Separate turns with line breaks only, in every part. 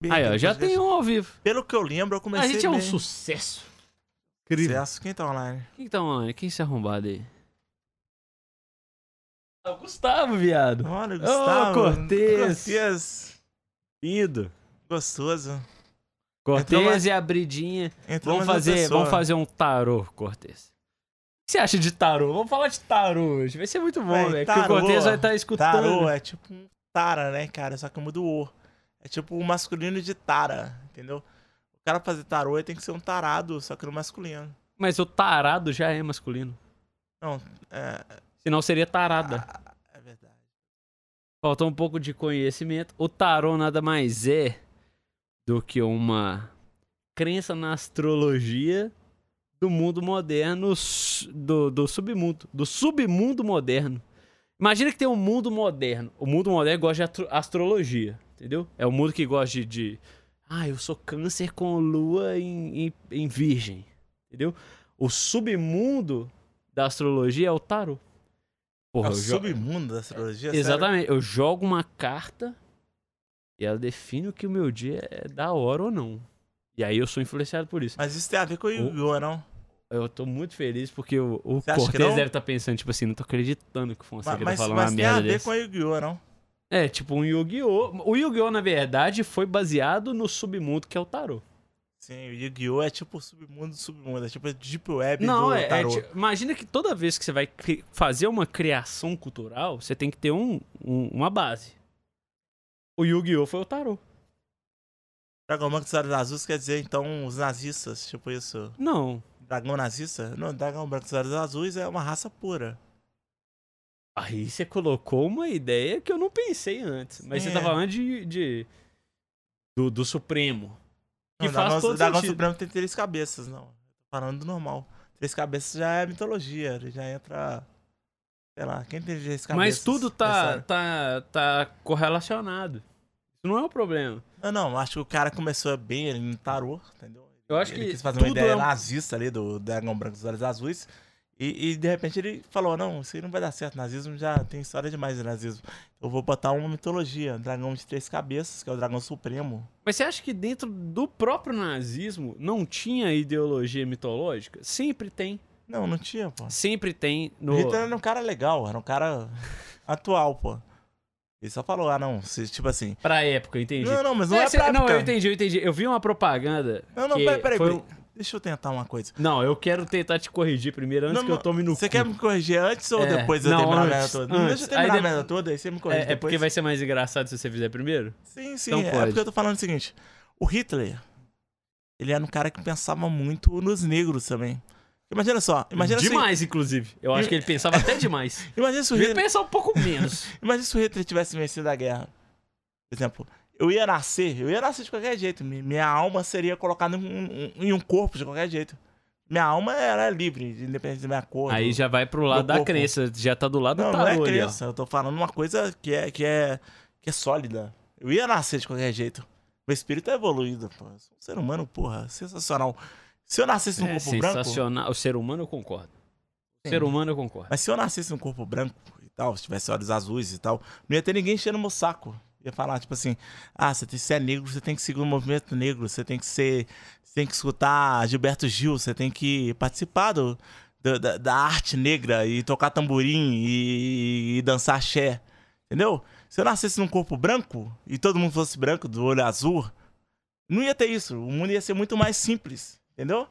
bem
Aí, ó, já tem um ao vivo.
Pelo que eu lembro, eu comecei
A gente é um
bem.
sucesso. Incrível.
Sucesso. Quem tá online?
Quem que tá online? Quem se arrombado aí? É o Gustavo, viado.
Olha, Gustavo.
Cortez.
Cortez.
Lindo.
Gostoso.
Cortez e a Bridinha.
Entrou
Vamos
uma
fazer, vamos fazer um tarô, Cortez. O que você acha de tarô? Vamos falar de tarô hoje. Vai ser muito bom, velho. Porque o Cortez vai estar escutando.
Tarô é tipo um tara, né, cara? Só que muda o O. É tipo o masculino de tara, entendeu? O cara fazer tarô ele tem que ser um tarado, só que no masculino.
Mas o tarado já é masculino.
Não, é.
Senão seria tarada.
ah, É verdade.
Faltou um pouco de conhecimento. O tarô nada mais é do que uma crença na astrologia do mundo moderno, do, do submundo, do submundo moderno. Imagina que tem um mundo moderno. O mundo moderno gosta de astrologia, entendeu? É o mundo que gosta de, de ah, eu sou câncer com lua em, em, em virgem, entendeu? O submundo da astrologia é o tarô. Porra,
é o submundo da astrologia? sério?
Exatamente. Eu jogo uma carta e ela define o que o meu dia é da hora ou não. E aí eu sou influenciado por isso.
Mas isso tem a ver com o Yu-Gi-Oh, não?
Eu tô muito feliz porque o, o
que
Cortez deve estar pensando, tipo assim, não tô acreditando que o Fonseca
Mas, mas,
tá falando
mas
uma
tem a
merda
ver
dessa.
com o Yu-Gi-Oh, não?
É, tipo um Yu-Gi-Oh! O Yu-Gi-Oh! na verdade foi baseado no submundo que é o tarô.
Sim, o Yu-Gi-Oh! é tipo o submundo do submundo. É tipo a Deep Web
Não,
do
é, é
tarô.
ti- imagina que toda vez que você vai fazer uma criação cultural, você tem que ter um, um- uma base. O Yu-Gi-Oh! foi o tarô.
Dragão Branco dos Olhos Azuis quer dizer, então, os nazistas, tipo isso.
Não.
Dragão nazista? Não, Dragão Branco dos Olhos Azuis é uma raça pura.
Aí você colocou uma ideia que eu não pensei antes. Mas
Sim,
você tá
é.
falando de. de- do, do Supremo. Que
Não,
faz
Dragão,
todo sentido.
Supremo tem três cabeças, não. Tô falando do normal. Três cabeças já é mitologia, ele já entra. Sei lá, quem tem três cabeças?
Mas tudo tá, tá, tá correlacionado. Isso não é um problema.
Não, não, acho que o cara começou bem ele no tarô, entendeu?
Eu acho
ele
que
quis fazer uma ideia
é um-
nazista ali do Dragão Branco dos Olhos Azuis. E, e, de repente ele falou: Não, isso aí não vai dar certo. Nazismo já tem história demais de nazismo. Eu vou botar uma mitologia: um dragão de três cabeças, que é o dragão supremo.
Mas você acha que dentro do próprio nazismo não tinha ideologia mitológica? Sempre tem.
Não, não tinha, pô.
Sempre tem no.
Hitler era um cara legal, era um cara atual, pô. Ele só falou: Ah, não, se, tipo assim.
Pra época, entendi.
Não, não, mas não
É,
é,
cê-
pra
não,
época.
eu entendi, eu entendi. Eu vi uma propaganda.
Não, não, peraí, peraí.
foi.
Deixa eu tentar uma coisa.
Não, eu quero tentar te corrigir primeiro antes
Não,
que eu tome no
Você
cu.
quer me corrigir antes ou
É,
depois de eu
não,
terminar a
antes,
merda toda? Não, deixa
antes.
eu terminar
Aí
a merda toda, aí você me corrige
É, é
depois.
porque vai ser mais engraçado se você fizer primeiro?
Sim, sim.
Então
é
pode.
porque eu tô falando o seguinte. O Hitler, ele era um cara que pensava muito nos negros também. Imagina só, imagina se,
demais, inclusive. Eu acho que ele pensava até demais.
imagina se o Hitler,
pensar um pouco menos.
imagina se o Hitler tivesse vencido a guerra. Por exemplo, eu ia nascer, eu ia nascer de qualquer jeito. Mi- Minha alma seria colocada em um, em um corpo de qualquer jeito. Minha alma era livre, independente da minha cor.
Aí
do-
já vai pro lado da
corpo.
crença. Já tá do lado
Não,
do
não é
tarô ali, ó.
crença. Eu tô falando uma coisa que é, que é, que é sólida. Eu ia nascer de qualquer jeito. Meu espírito é evoluído, pô. Um ser humano, porra, sensacional. Se eu nascesse num
É
corpo branco.
sensacional. O ser humano eu concordo. O
Sim.
ser humano eu concordo.
Mas se eu nascesse num corpo branco e tal, se tivesse olhos azuis e tal, não ia ter ninguém enchendo meu saco. Ia falar, tipo assim, ah, você, tem, você é negro, você tem que seguir o movimento negro, você tem que ser. Você tem que escutar Gilberto Gil, você tem que participar do, do- da, da arte negra e tocar tamborim e, e dançar axé. Entendeu? Se eu nascesse num corpo branco e todo mundo fosse branco, do olho azul, não ia ter isso. O mundo ia ser muito mais simples. Entendeu?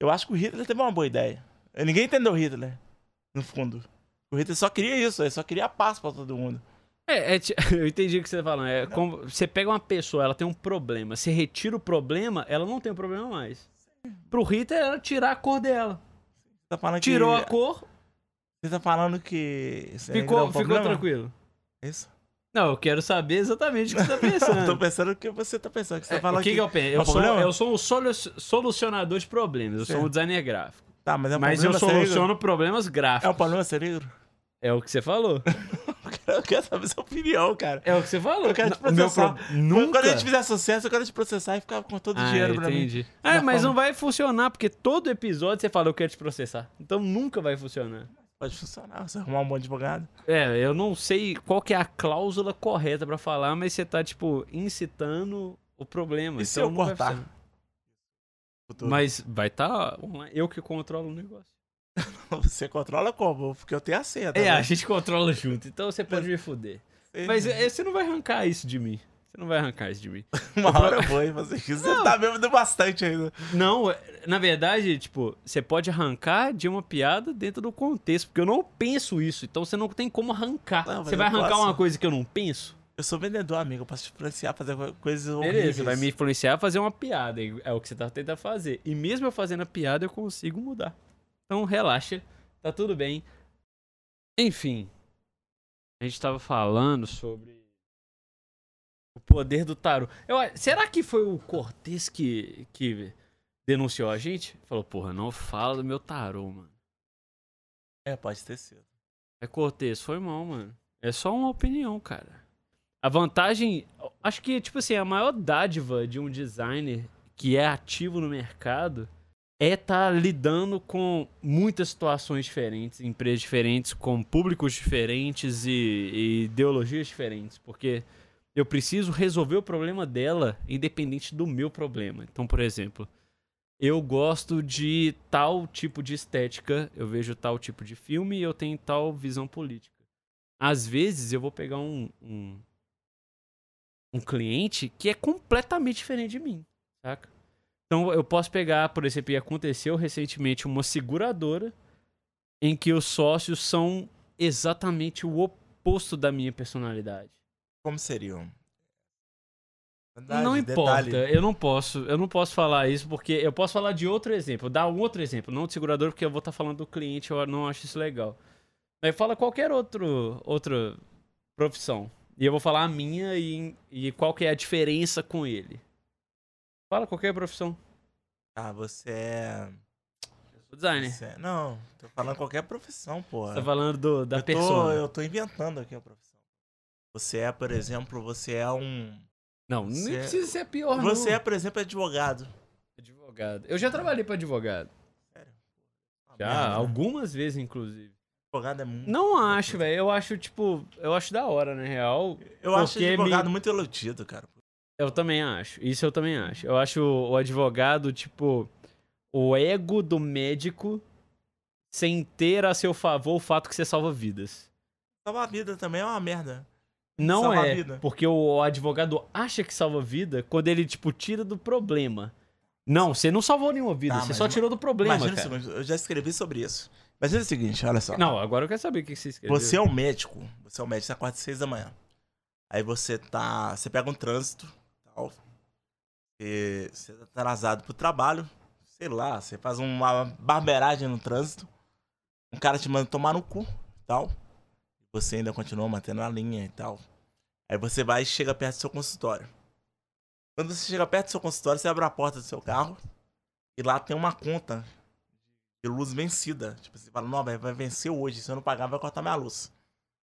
Eu acho que o Hitler teve uma boa ideia. Ninguém entendeu o Hitler, no fundo. O Hitler só queria isso, ele só queria paz pra todo mundo.
É, é eu entendi o que você tá falando. É como você pega uma pessoa, ela tem um problema. Você retira o problema, ela não tem um problema mais. Pro Hitler era tirar a cor dela.
Você tá falando
Tirou
que.
a cor,
Você tá falando que.
ficou,
é um
ficou tranquilo.
Isso.
Não, eu quero saber exatamente o que você tá
Eu tô
pensando.
pensando o que você tá pensando. Que você
É,
tá falando
o que, que eu penso?
é
Eu
um
sou, eu sou um solu- solucionador de problemas. Eu sou um designer gráfico.
Tá, mas é um
Mas eu soluciono problemas
É um
gráficos.
problema ser negro?
É o que você falou.
Eu quero saber sua opinião, cara.
É o que você falou.
Eu quero te processar.
pro- Nunca.
Quando a gente fizer sucesso, eu quero te processar e ficar com todo o
Ah,
dinheiro pra mim.
entendi. Ah,
Da
mas
forma-
não vai funcionar, porque todo episódio você fala, eu quero te processar. Então nunca vai funcionar.
Pode funcionar, você arrumar um bom advogado.
É, eu não sei qual que é a cláusula correta pra falar, mas você tá, tipo, incitando o problema.
E se
então
eu
não vai
cortar?
Mas vai estar eu que controlo o negócio.
Você controla como? Porque eu tenho a senha.
É,
também.
a gente controla junto, então você pode me fuder. Mas é, você não vai arrancar isso de mim. Você não vai arrancar isso de mim.
Uma hora eu vou fazer isso. Você tá bêbado bastante ainda.
Não, é- na verdade, tipo, você pode arrancar de uma piada dentro do contexto, porque eu não penso isso, então você não tem como arrancar.
Não,
você vai arrancar
posso.
uma coisa que eu não penso?
Eu sou vendedor, amigo. Eu posso te influenciar a fazer coisas
Beleza,
horríveis.
você vai me influenciar a fazer uma piada, é o que você tá tentando fazer. E mesmo eu fazendo a piada, eu consigo mudar. Então relaxa, tá tudo bem. Enfim, a gente tava falando sobre o poder do tarô. Eu, será que foi o Cortez que, que denunciou a gente? Falou, porra, não fala do meu tarô, mano.
É, pode ter sido.
É Cortez, foi mal, mano. É só uma opinião, cara. A vantagem, acho que, tipo assim, a maior dádiva de um designer que é ativo no mercado é estar lidando com muitas situações diferentes, empresas diferentes, com públicos diferentes e, e ideologias diferentes, porque eu preciso resolver o problema dela independente do meu problema. Então, por exemplo, eu gosto de tal tipo de estética, eu vejo tal tipo de filme e eu tenho tal visão política. Às vezes eu vou pegar um, um, um cliente que é completamente diferente de mim, saca? Então eu posso pegar, por exemplo, e aconteceu recentemente uma seguradora em que os sócios são exatamente o oposto da minha personalidade.
Como seriam? Verdade,
não importa,
detalhe.
eu não posso, eu não posso falar isso porque eu posso falar de outro exemplo, dar um outro exemplo, não de segurador porque eu vou estar falando do cliente, eu não acho isso legal. Aí fala qualquer outro outra profissão e eu vou falar a minha e, e qual que é a diferença com ele. Fala qualquer profissão.
Ah, você é...
Designer.
você é- Não, tô falando qualquer profissão, pô.
Tá falando do, da
eu, tô,
persona.
eu tô inventando aqui a profissão. Você é, por exemplo, você é um...
Não,
Você
nem
é-
precisa ser pior
Você
não.
é, por exemplo, advogado.
advogado. Eu já trabalhei para advogado.
Sério? Uma
Já,
merda, né?
algumas vezes inclusive.
Advogado é muito...
Não acho, velho. Eu acho, tipo, eu acho da hora, na real.
Eu acho advogado
me-
muito iludido, cara.
Eu também acho. Isso eu também acho. Eu acho o, o advogado, tipo, o ego do médico sem ter a seu favor o fato que você salva vidas.
Salvar a vida também é uma merda.
Não
Salva
é,
vida.
porque o advogado acha que salva vida quando ele, tipo, tira do problema. Não, você não salvou nenhuma vida,
Tá,
você só tirou do problema,
Imagina o
cara.
seguinte, eu já escrevi sobre isso. Imagina o seguinte, olha só.
Não, agora eu quero saber o que você escreveu.
Você é um médico, você é um médico, você acorda às seis da manhã. Aí você tá. Você pega um trânsito, tal. Você, tá atrasado pro trabalho. Sei lá, você faz uma barbeiragem no trânsito. Um cara te manda tomar no cu, tal. Você ainda continua mantendo a linha e tal. Aí você vai e chega perto do seu consultório. Quando você chega perto do seu consultório, você abre a porta do seu carro. E lá tem uma conta de luz vencida. Tipo, você fala, não, vai vencer hoje. Se eu não pagar, vai cortar minha luz.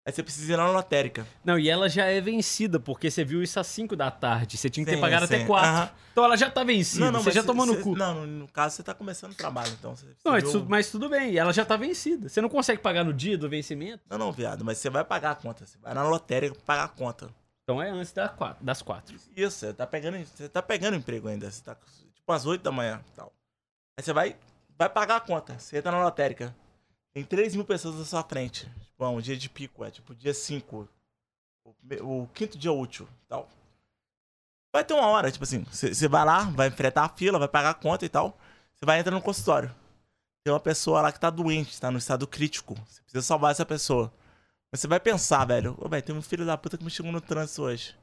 Aí você precisa ir na lotérica.
Não, e ela já é vencida, porque você viu isso às 5 da tarde. Você tinha que ter
Sim,
pagado até
sim.
4.
Aham.
Então ela já tá vencida. você
mas
já tomou no
você-
cu. Não,
Não, no caso você tá começando o trabalho, então. Você, você
mas,
viu-
mas tudo bem, ela já tá vencida. Você não consegue pagar no dia do vencimento?
Não, não, viado, mas você vai pagar a conta. Você vai na lotérica pagar a conta.
Então é antes das 4.
Isso, você tá pegando, você tá pegando emprego ainda. Você tá tipo às 8 da manhã tal. Aí você vai, vai pagar a conta. Você entra na lotérica. Tem 3 mil pessoas na sua frente. Tipo, um dia de pico, é tipo dia 5. O, o quinto dia útil tal. Vai ter uma hora, tipo assim, você vai lá, vai enfrentar a fila, vai pagar a conta e tal. Você vai entrar no consultório. Tem uma pessoa lá que tá doente, tá no estado crítico. Você precisa salvar essa pessoa. Mas você vai pensar, velho, ô, velho, tem um filho da puta que me chegou no trânsito hoje.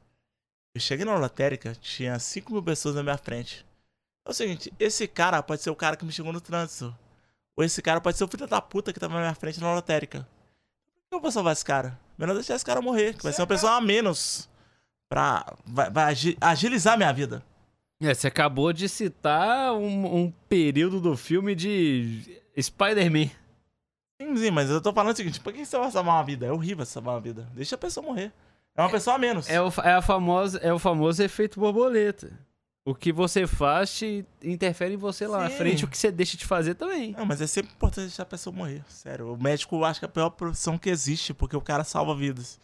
Eu cheguei na lotérica, tinha 5 mil pessoas na minha frente. É o seguinte, esse cara pode ser o cara que me chegou no trânsito. Ou esse cara pode ser o filho da puta que tava na minha frente na lotérica. Por que eu vou salvar esse cara? Melhor deixar esse cara morrer, que vai ser uma pessoa a menos. Pra. Vai, vai agi- agilizar minha vida.
É, você acabou de citar um, um período do filme de Spider-Man.
Sim, sim, mas eu tô falando o seguinte: por que você vai salvar uma vida? É horrível salvar uma vida. Deixa a pessoa morrer. É uma pessoa a menos.
É o, é, a famosa, é o famoso efeito borboleta. O que você faz te interfere em você lá na
Sim.
frente, o que você deixa de fazer também.
Não, mas é sempre importante deixar a pessoa morrer. Sério. O médico eu acho que é a pior profissão que existe, porque o cara salva vidas.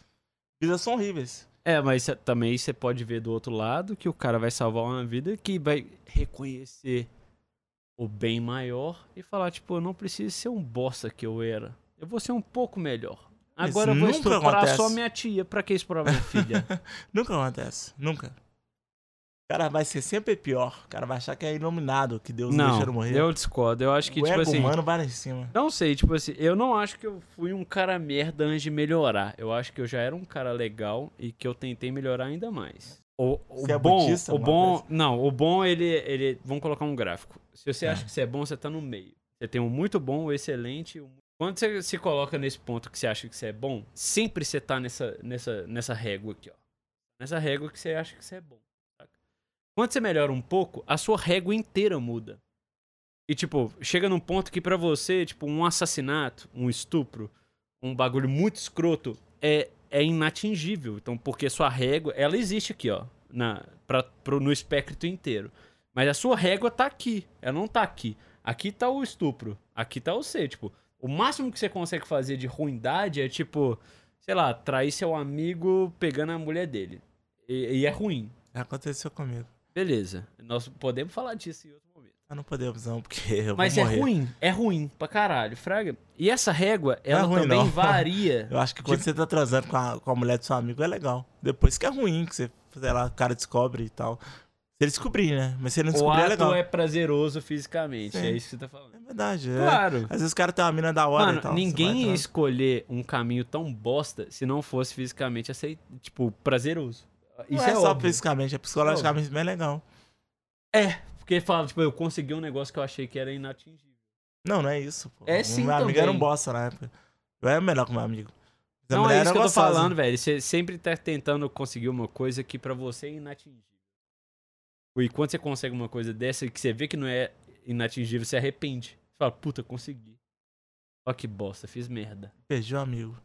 Vidas são horríveis.
É, mas cê- também você pode ver do outro lado que o cara vai salvar uma vida que vai reconhecer o bem maior e falar, tipo, eu não preciso ser um bosta que eu era. Eu vou ser um pouco melhor. Agora eu vou estuprar
acontece.
só minha tia. Pra que explorar minha filha?
Nunca acontece. Nunca. O cara vai ser sempre pior. O cara vai achar que é iluminado, que Deus não
não,
morrer.
eu discordo. Eu acho que,
o
tipo assim...
humano vai lá em cima.
Não sei, tipo assim, eu não acho que eu fui um cara merda antes de melhorar. Eu acho que eu já era um cara legal e que eu tentei melhorar ainda mais. O, o
Você é
bom,
budista,
o bom,
coisa?
não, o bom ele, ele, vamos colocar um gráfico. Se você
É.
acha que você é bom, você tá no meio. Você tem um muito bom, um excelente. Um... Quando você se coloca nesse ponto que você acha que você é bom, sempre você tá nessa, nessa, nessa régua aqui, ó. Nessa régua que você acha que você é bom. Quando você melhora um pouco, a sua régua inteira muda. E, tipo, chega num ponto que pra você, tipo, um assassinato, um estupro, um bagulho muito escroto, é, é inatingível. Então, porque sua régua, ela existe aqui, ó, na, pra, pro, no espectro inteiro. Mas a sua régua tá aqui, ela não tá aqui. Aqui tá o estupro, aqui tá você, tipo, o máximo que você consegue fazer de ruindade é, tipo, sei lá, trair seu amigo pegando a mulher dele. E, e é ruim.
Aconteceu comigo.
Beleza, nós podemos falar disso em outro momento.
Mas não podemos não, porque eu
Mas
vou
é
morrer.
ruim, é ruim pra caralho, fraga. E essa régua,
é
ela
ruim,
também
não.
varia.
Eu acho que quando
Tipo-
você tá transando com a, com a mulher do seu amigo é legal. Depois que é ruim, que você, sei lá, o cara descobre e tal. Se ele descobrir, né? Mas se ele não
o
descobrir, é
ato
legal.
é prazeroso fisicamente,
Sim.
é isso que você tá falando.
É verdade. é.
Claro.
Às vezes o cara tem uma mina da hora e
Mano,
tal. você vai
ninguém ia escolher um caminho tão bosta se não fosse fisicamente aceit... tipo, prazeroso.
Não
Isso
é,
é,
só
óbvio.
fisicamente, é psicologicamente bem legal.
É, porque fala, tipo, eu consegui um negócio que eu achei que era inatingível.
Não, não é isso, pô.
É sim
Meu amigo era um bosta na época. Eu era melhor que meu amigo. Mas a
não
mulher
é isso que eu tô
gostosa.
falando, velho. Você sempre tá tentando conseguir uma coisa que pra você é inatingível. E quando você consegue uma coisa dessa que você vê que não é inatingível, você arrepende. Você fala, puta, consegui. Ó que bosta, fiz merda.
Perdi o amigo.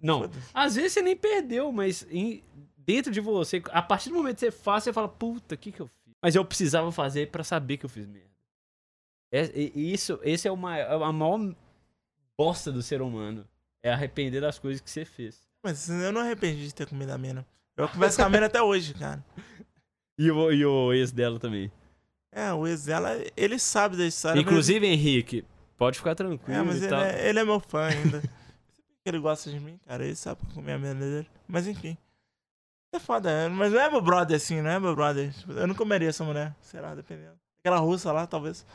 Não,
Foda-se.
às vezes você nem perdeu, mas em- dentro de você, a partir do momento que você faz, você fala, puta, o que que eu fiz? Mas eu precisava fazer pra saber que eu fiz merda. É- isso, esse é o maior, a maior bosta do ser humano. É arrepender das coisas que você fez.
Mas eu não arrependi de ter comido a mina. Eu converso com a mina até hoje, cara.
E o, e o ex dela também.
É, o ex dela, ele sabe da história. mas-
Inclusive, Henrique, pode ficar tranquilo
É, mas
e
ele
tal.
é, ele é meu fã ainda. ele gosta de mim, cara. Ele sabe comer a mina dele. Mas enfim. É foda, é, mas não é meu brother assim, não é meu brother. Tipo, Eu não comeria essa mulher, sei lá, dependendo. Aquela russa lá, talvez.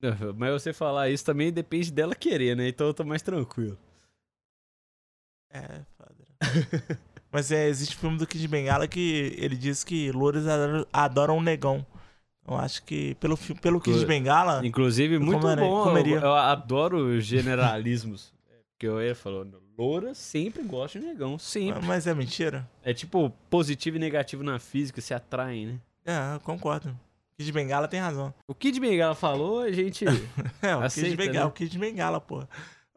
Mas você falar isso também depende dela querer, né? Então eu tô mais tranquilo.
É, foda. Mas é, existe filme do Kid Bengala que ele diz que louros adoram, um negão. Eu acho que pelo, pelo Kid Bengala.
Inclusive, muito bom. Eu,
comeria.
eu adoro generalismos. Porque eu ia falando, loura sempre gosta de negão, sempre.
Mas é mentira?
É tipo positivo e negativo na física, se atraem, né?
É, eu concordo. Kid Bengala tem razão.
O que de Bengala falou, a gente.
É, o Kid
Aceita,
Bengala,
né?
o Kid Bengala, pô.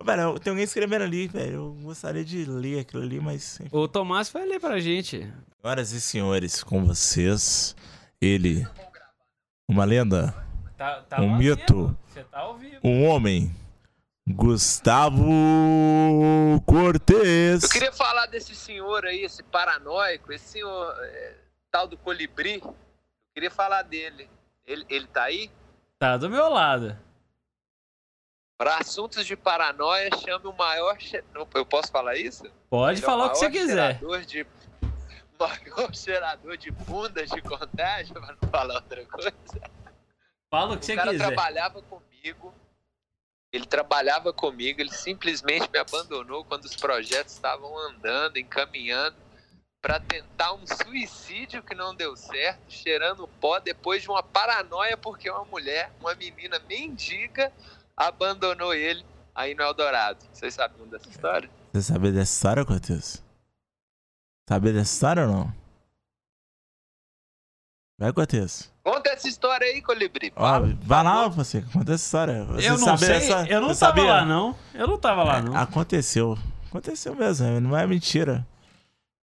Velho, tem alguém escrevendo ali, velho. Eu gostaria de ler aquilo ali, mas.
o Tomás vai ler pra gente.
Senhoras e senhores, com vocês, ele. Uma lenda,
Tá, tá
um mito.
Você tá ao vivo.
um homem. Gustavo Cortez.
Eu queria falar desse senhor aí, esse paranoico, esse senhor é, tal do colibri. Eu queria falar dele. Ele, ele tá aí?
Tá do meu lado.
Para assuntos de paranoia, chame o maior. Eu posso falar isso?
Pode
Ele é
falar o que você quiser.
De, maior cheirador de bundas de contágio, pra não falar outra coisa.
Fala o que
O
você
cara
quiser.
trabalhava comigo. Ele trabalhava comigo, ele simplesmente me abandonou quando os projetos estavam andando, encaminhando, para tentar um suicídio que não deu certo, cheirando pó depois de uma paranoia porque uma mulher, uma menina mendiga, abandonou ele aí no Eldorado. Vocês sabiam dessa história?
Você sabe dessa história, Cortez? Sabe dessa história ou não? Vai, Cortez.
Conta essa história aí, Colibri.
Ó, vai lá, você, conta essa história. Você
Eu não
sabe
sei,
dessa-
eu não
você
tava
sabia?
lá não. Eu não tava lá não.
É, Aconteceu. Aconteceu mesmo, não é mentira.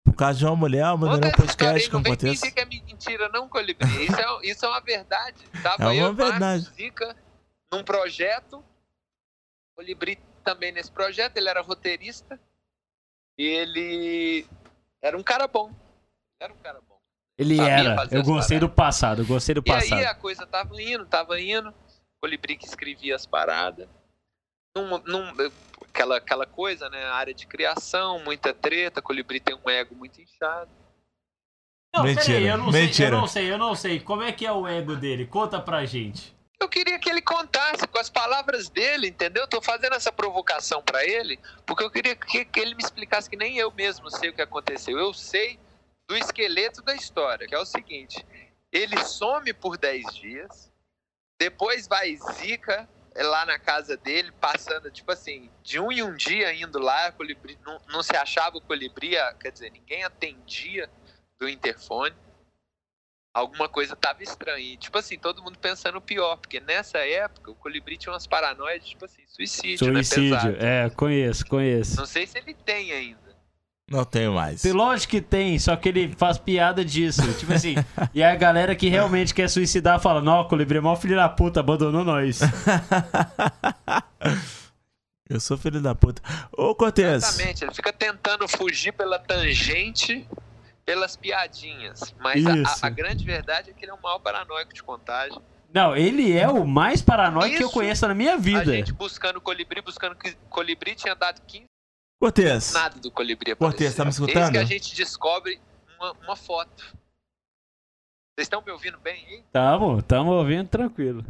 Por causa de uma mulher, eu
Conta
um
essa
podcast
aí,
com
não vem
Cortez.
fingir que é mentira não, Colibri. Isso é, isso é uma verdade. Tava
É uma
eu,
verdade.
Marcos Zica, num projeto. Colibri também nesse projeto, ele era roteirista. E ele era um cara bom. Era um cara bom.
Ele
Sabia
era.
fazer
Eu gostei do passado, eu gostei do
E aí
passado.
a coisa tava indo, tava indo. Colibri que escrevia as paradas. Num, num- aquela, aquela coisa, né? Área de criação, muita treta. Colibri tem um ego muito inchado.
Não,
Mentira,
peraí, eu não sei,
mentira.
eu não sei, eu não sei. Como é que é o ego dele? Conta pra gente.
Eu queria que ele contasse com as palavras dele, entendeu? Eu tô fazendo essa provocação pra ele, porque eu queria que, que ele me explicasse que nem eu mesmo sei o que aconteceu. Eu sei do esqueleto da história, que é o seguinte: ele some por 10 dias, depois vai Zica é lá na casa dele, passando, tipo assim, de um em um dia indo lá, colibri, não, não se achava o colibri, a- quer dizer, ninguém atendia do interfone alguma coisa tava estranha. E, tipo assim, todo mundo pensando o pior, porque nessa época o Colibri tinha umas paranoias, tipo assim, suicídio,
Suicídio,
né?
É, conheço, conheço.
Não sei se ele tem ainda.
Não tenho mais.
Lógico que tem, só que ele faz piada disso. Tipo assim, e a galera que realmente quer suicidar fala: Não, Colibri é mó filho da puta, abandonou nós.
Eu sou filho da puta. Ô, Cortez.
Exatamente, ele fica tentando fugir pela tangente, pelas piadinhas. Mas a-
Isso.
a, a grande verdade é que ele é um mal paranoico de contágio.
Não, ele é o mais paranoico que eu
Isso,
conheço na minha
A
vida.
gente buscando colibri, buscando colibri tinha dado 15
Cortez.
nada do colibri
Cortez, tá me escutando?
que a gente descobre uma, uma foto. Vocês estão me ouvindo bem, hein?
Tamo, tamo ouvindo tranquilo.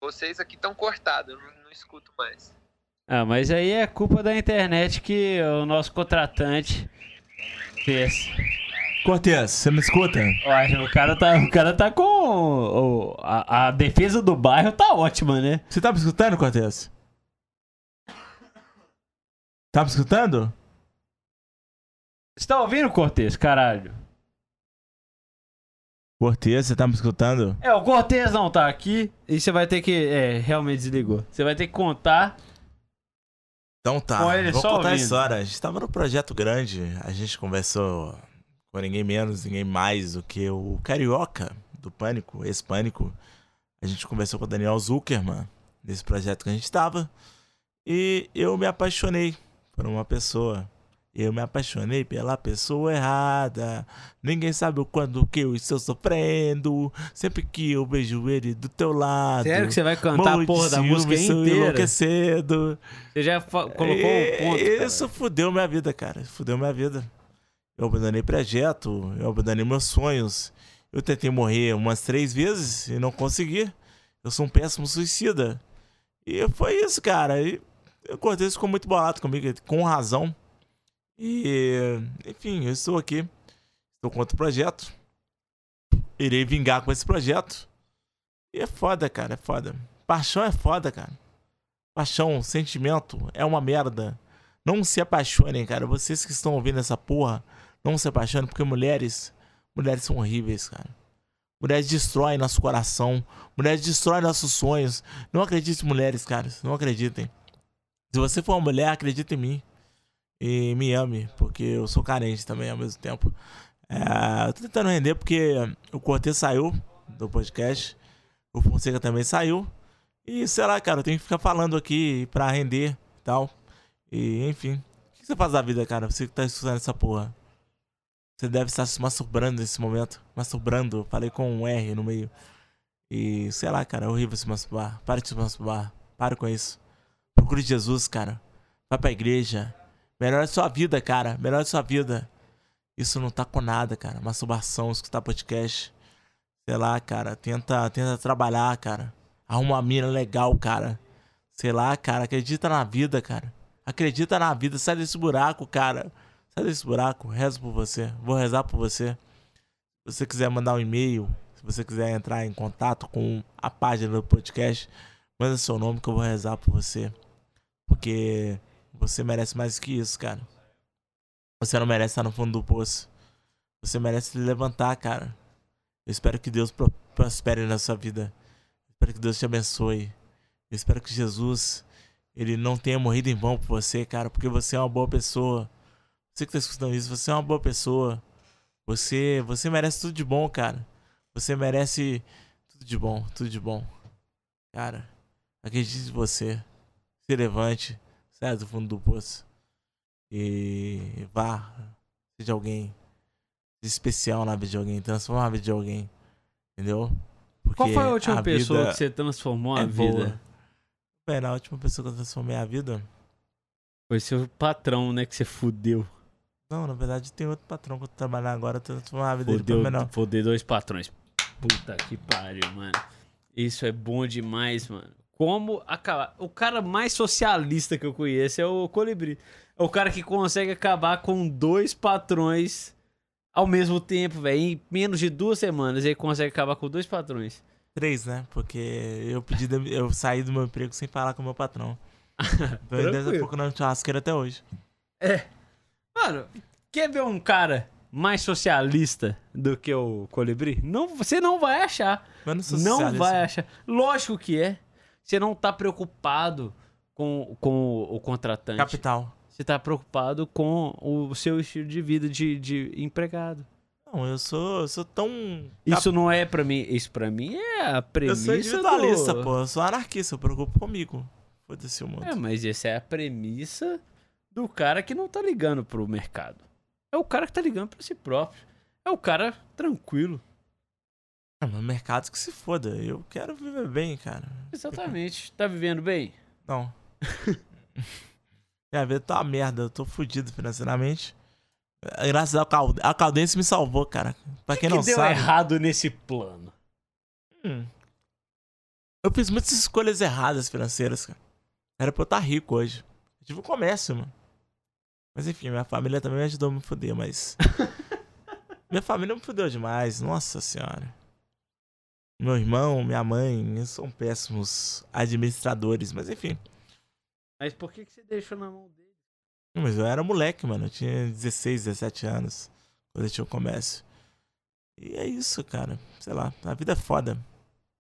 Vocês aqui estão cortados, eu não, não escuto mais.
Ah, mas aí é culpa da internet que o nosso contratante fez.
Cortez, você me escuta?
Olha, o cara tá, o cara tá com. o- a, a defesa do bairro tá ótima, né?
Você tá me escutando, Cortez? Tá me escutando?
Você tá ouvindo, Cortez, caralho?
Cortez, você tá me escutando?
É, o Cortez não tá aqui e você vai ter que. É, realmente desligou. Você vai ter que contar.
Então tá,
Com ele
vou
só
contar a
ouvindo.
história. A gente tava num projeto grande, a gente conversou com ninguém menos, ninguém mais do que o Carioca do Pânico, ex-Pânico. A gente conversou com o Daniel Zuckerman nesse projeto que a gente tava. E eu me apaixonei por uma pessoa. Eu me apaixonei pela pessoa errada. Ninguém sabe o quando que eu estou sofrendo. Sempre que eu vejo ele do teu lado.
Sério que você vai cantar a porra da música inteira?
enlouquecendo.
Você já colocou
E-
um ponto.
Isso fudeu minha vida, cara. Fudeu minha vida. Eu abandonei projeto, eu abandonei meus sonhos. Eu tentei morrer umas três vezes e não consegui. Eu sou um péssimo suicida. E foi isso, cara. E o Cortez ficou muito bolado comigo, com razão. E, enfim, eu estou aqui. Estou contra o projeto. Irei vingar com esse projeto. E é foda, cara, é foda. Paixão é foda, cara. Paixão, sentimento é uma merda. Não se apaixonem, cara. Vocês que estão ouvindo essa porra, não se apaixonem, porque mulheres, mulheres são horríveis, cara. Mulheres destroem nosso coração. Mulheres destroem nossos sonhos. Não acredite em mulheres, cara. Não acreditem. Se você for uma mulher, acredite em mim. E me ame, porque eu sou carente também ao mesmo tempo. É, eu tô tentando render porque o Cortez saiu do podcast. O Fonseca também saiu. E sei lá, cara, eu tenho que ficar falando aqui pra render e tal. E enfim. O que você faz da vida, cara? Você que tá escutando essa porra. Você deve estar se masturbando nesse momento. Masturbando. Falei com um R no meio. E sei lá, cara, é horrível se masturbar. Para de se masturbar. Para com isso. Procure Jesus, cara. Vai pra igreja. Melhora a sua vida, cara. Melhora a sua vida. Isso não tá com nada, cara. Masturbação, escutar podcast. Sei lá, cara. Tenta, tenta trabalhar, cara. Arruma uma mina legal, cara. Sei lá, cara. Acredita na vida, cara. Acredita na vida. Sai desse buraco, cara. Sai desse buraco. Rezo por você. Vou rezar por você. Se você quiser mandar um e-mail, se você quiser entrar em contato com a página do podcast, manda seu nome que eu vou rezar por você. Porque você merece mais que isso, cara. Você não merece estar no fundo do poço. Você merece se levantar, cara. Eu espero que Deus pro- prospere na sua vida. Eu espero que Deus te abençoe. Eu espero que Jesus, ele não tenha morrido em vão por você, cara, porque você é uma boa pessoa. Você que tá escutando isso, você é uma boa pessoa. Você, você merece tudo de bom, cara. Você merece tudo de bom, tudo de bom. Cara, acredite em você. Se levante. Sai do fundo do poço. E vá, seja alguém especial na vida de alguém, transforma a vida de alguém. Entendeu? Porque
Qual foi a última pessoa
vida
que você transformou a
é
vida?
boa. Pera, a última pessoa que eu transformei a vida?
Foi seu patrão, né, que você fudeu.
Não, na verdade tem outro patrão que eu tô trabalhando agora, eu transformando a vida dele
Fudeu,
pra melhor.
fudeu dois patrões. Puta que pariu, mano. Isso é bom demais, mano. Como acabar. O cara mais socialista que eu conheço é o Colibri. É o cara que consegue acabar com dois patrões ao mesmo tempo, velho. Em menos de duas semanas ele consegue acabar com dois patrões.
Três, né? Porque eu pedi, eu saí do meu emprego sem falar com o meu patrão. Ele deve
Tranquilo.
estar procurando churrasqueira até hoje.
Mano, quer ver um cara mais socialista do que o Colibri? Não, você não vai achar.
Mas não sou
Não
socialista.
vai achar. Lógico que é. Você não tá preocupado com, com o contratante.
Capital.
Você tá preocupado com o seu estilo de vida de, de empregado.
Não, eu sou, eu sou tão.
Isso não é pra mim. Isso pra mim é a
Eu
premissa.
sou individualista,
do...
pô. Eu sou anarquista, eu preocupo comigo. Foda-se o mundo.
É, mas essa é a premissa do cara que não tá ligando pro mercado. É o cara que tá ligando pra si próprio. É o cara tranquilo.
Ah, mas mercados que se foda. Eu quero viver bem, cara.
Exatamente. Tá vivendo bem?
Não. Minha vida tá uma merda, eu tô fudido financeiramente. Graças ao Caldense, a Caldense me salvou, cara. Pra quem
que
não
deu
sabe.
errado nesse plano?
Hum. Eu fiz muitas escolhas erradas financeiras, cara. Era pra eu estar rico hoje. Eu tive um comércio, mano. Mas enfim, minha família também me ajudou a me fuder, mas. minha família me fudeu demais, nossa senhora. Meu irmão, minha mãe, são péssimos administradores, mas enfim.
Mas por que, que você deixou na mão dele?
Mas eu era moleque, mano. Eu tinha 16, 17 anos quando eu tinha o comércio. E é isso, cara. Sei lá, a vida é foda.